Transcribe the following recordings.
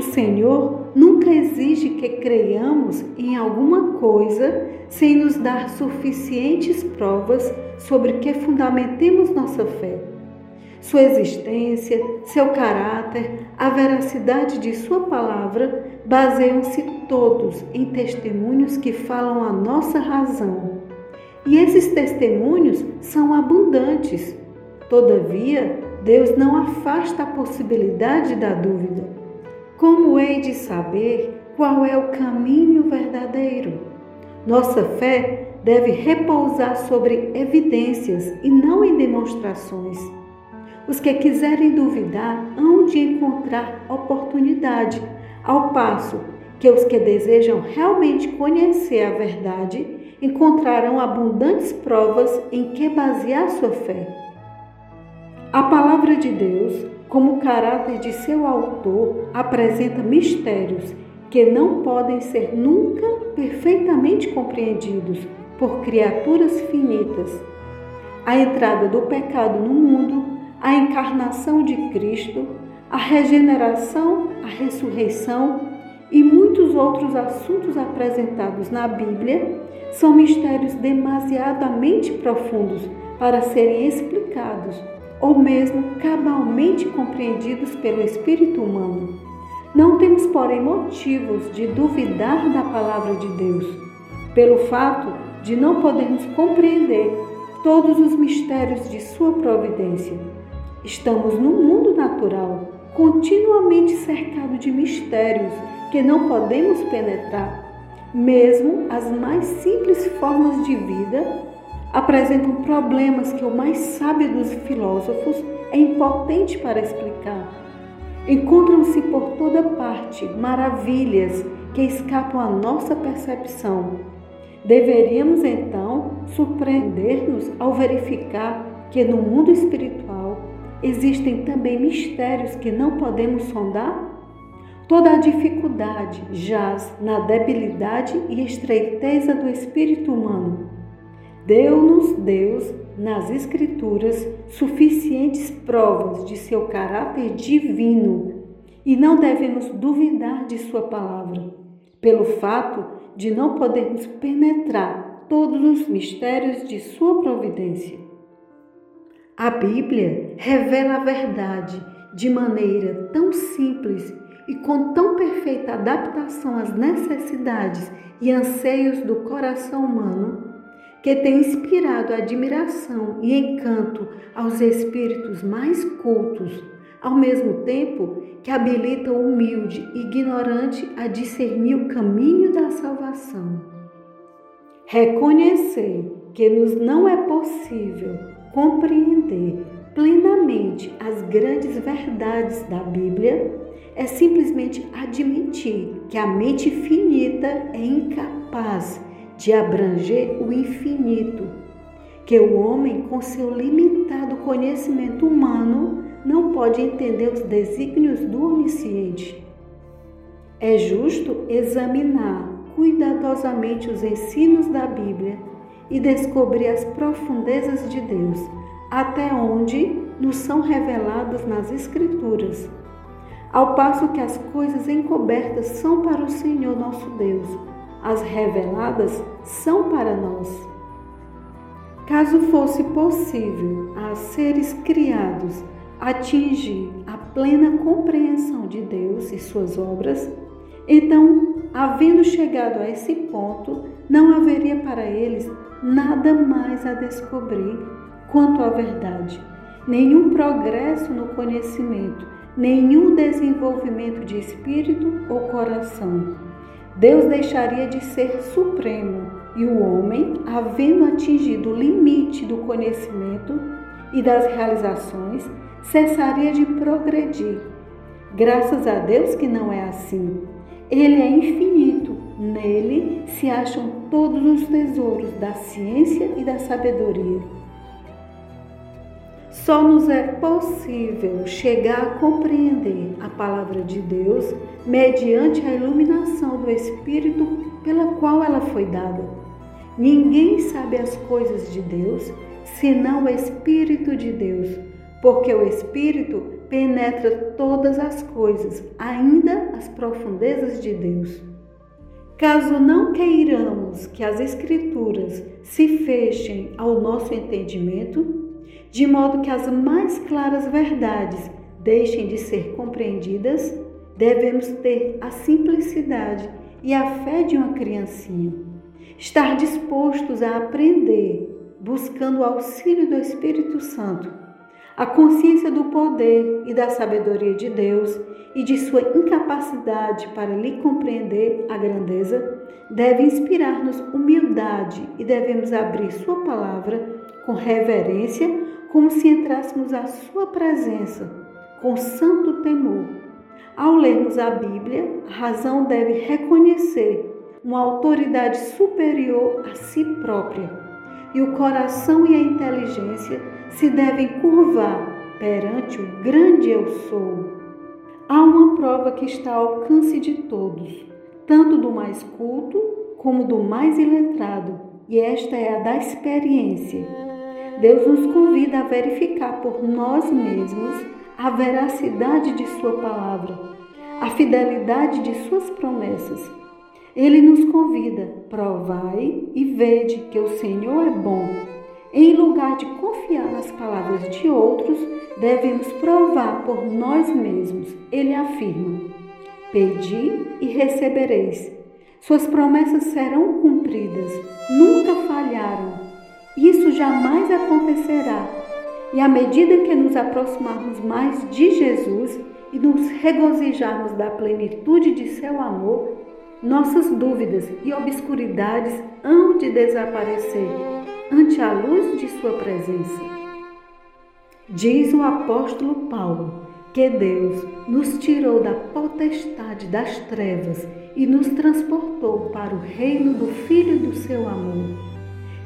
O Senhor nunca exige que creiamos em alguma coisa sem nos dar suficientes provas sobre que fundamentemos nossa fé. Sua existência, seu caráter, a veracidade de Sua palavra baseiam-se todos em testemunhos que falam a nossa razão. E esses testemunhos são abundantes. Todavia, Deus não afasta a possibilidade da dúvida. De saber qual é o caminho verdadeiro? Nossa fé deve repousar sobre evidências e não em demonstrações. Os que quiserem duvidar hão de encontrar oportunidade, ao passo que os que desejam realmente conhecer a verdade encontrarão abundantes provas em que basear sua fé. A palavra de Deus, como o caráter de seu autor, apresenta mistérios que não podem ser nunca perfeitamente compreendidos por criaturas finitas. A entrada do pecado no mundo, a encarnação de Cristo, a regeneração, a ressurreição e muitos outros assuntos apresentados na Bíblia são mistérios demasiadamente profundos para serem explicados ou mesmo cabalmente compreendidos pelo espírito humano. Não temos, porém, motivos de duvidar da palavra de Deus, pelo fato de não podermos compreender todos os mistérios de Sua providência. Estamos no mundo natural, continuamente cercado de mistérios que não podemos penetrar. Mesmo as mais simples formas de vida apresentam problemas que o mais sábio dos filósofos é impotente para explicar. Encontram-se por toda parte maravilhas que escapam à nossa percepção. Deveríamos então surpreender-nos ao verificar que no mundo espiritual existem também mistérios que não podemos sondar? Toda a dificuldade jaz na debilidade e estreiteza do espírito humano Deu-nos Deus, nas Escrituras, suficientes provas de seu caráter divino e não devemos duvidar de Sua palavra, pelo fato de não podermos penetrar todos os mistérios de Sua providência. A Bíblia revela a verdade de maneira tão simples e com tão perfeita adaptação às necessidades e anseios do coração humano que tem inspirado admiração e encanto aos espíritos mais cultos, ao mesmo tempo que habilita o humilde e ignorante a discernir o caminho da salvação. Reconhecer que nos não é possível compreender plenamente as grandes verdades da Bíblia é simplesmente admitir que a mente finita é incapaz de abranger o infinito, que o homem, com seu limitado conhecimento humano, não pode entender os desígnios do onisciente. É justo examinar cuidadosamente os ensinos da Bíblia e descobrir as profundezas de Deus, até onde nos são reveladas nas Escrituras. Ao passo que as coisas encobertas são para o Senhor nosso Deus as reveladas são para nós. Caso fosse possível a seres criados atingir a plena compreensão de Deus e suas obras, então, havendo chegado a esse ponto, não haveria para eles nada mais a descobrir quanto à verdade, nenhum progresso no conhecimento, nenhum desenvolvimento de espírito ou coração Deus deixaria de ser supremo e o homem, havendo atingido o limite do conhecimento e das realizações, cessaria de progredir. Graças a Deus que não é assim. Ele é infinito, nele se acham todos os tesouros da ciência e da sabedoria. Só nos é possível chegar a compreender a palavra de Deus mediante a iluminação do Espírito pela qual ela foi dada. Ninguém sabe as coisas de Deus senão o Espírito de Deus, porque o Espírito penetra todas as coisas, ainda as profundezas de Deus. Caso não queiramos que as Escrituras se fechem ao nosso entendimento, de modo que as mais claras verdades deixem de ser compreendidas, devemos ter a simplicidade e a fé de uma criancinha. Estar dispostos a aprender, buscando o auxílio do Espírito Santo a consciência do poder e da sabedoria de Deus e de sua incapacidade para lhe compreender a grandeza deve inspirar-nos humildade e devemos abrir Sua palavra com reverência, como se entrássemos à Sua presença, com santo temor. Ao lermos a Bíblia, a razão deve reconhecer uma autoridade superior a si própria e o coração e a inteligência se devem curvar perante o grande eu sou. Há uma prova que está ao alcance de todos, tanto do mais culto como do mais iletrado, e esta é a da experiência. Deus nos convida a verificar por nós mesmos a veracidade de Sua palavra, a fidelidade de Suas promessas ele nos convida: provai e vede que o Senhor é bom. Em lugar de confiar nas palavras de outros, devemos provar por nós mesmos. Ele afirma: Pedi e recebereis. Suas promessas serão cumpridas, nunca falharam. Isso jamais acontecerá. E à medida que nos aproximarmos mais de Jesus e nos regozijarmos da plenitude de seu amor, nossas dúvidas e obscuridades hão de desaparecer ante a luz de Sua presença. Diz o apóstolo Paulo que Deus nos tirou da potestade das trevas e nos transportou para o reino do Filho do seu amor.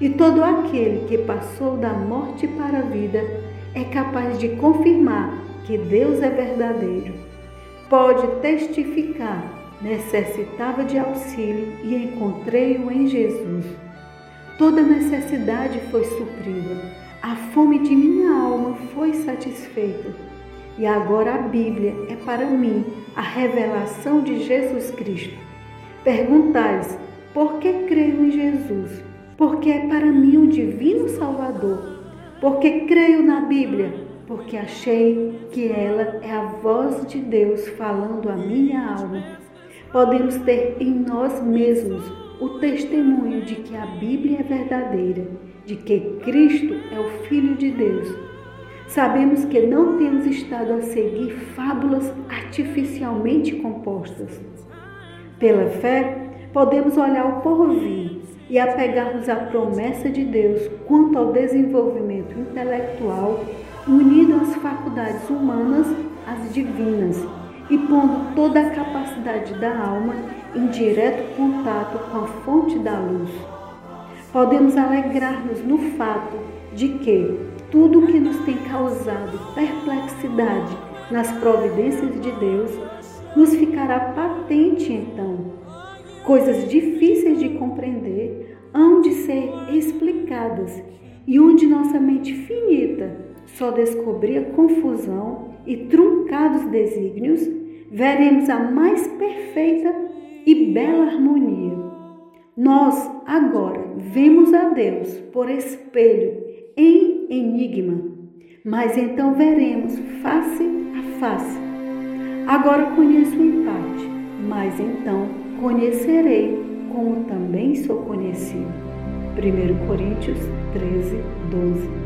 E todo aquele que passou da morte para a vida é capaz de confirmar que Deus é verdadeiro. Pode testificar necessitava de auxílio e encontrei-o em Jesus. Toda necessidade foi suprida, a fome de minha alma foi satisfeita. E agora a Bíblia é para mim a revelação de Jesus Cristo. Perguntais, por que creio em Jesus? Porque é para mim o divino Salvador. Porque creio na Bíblia? Porque achei que ela é a voz de Deus falando à minha alma podemos ter em nós mesmos o testemunho de que a Bíblia é verdadeira, de que Cristo é o Filho de Deus. Sabemos que não temos estado a seguir fábulas artificialmente compostas. Pela fé, podemos olhar o porvir e apegar-nos à promessa de Deus quanto ao desenvolvimento intelectual, unido às faculdades humanas às divinas e pondo toda a capacidade da alma em direto contato com a fonte da luz. Podemos alegrar-nos no fato de que tudo o que nos tem causado perplexidade nas providências de Deus nos ficará patente então. Coisas difíceis de compreender hão de ser explicadas e onde nossa mente finita só descobria confusão e truncados desígnios, veremos a mais perfeita e bela harmonia. Nós agora vemos a Deus por espelho em enigma, mas então veremos face a face. Agora conheço em parte, mas então conhecerei como também sou conhecido. 1 Coríntios 13, 12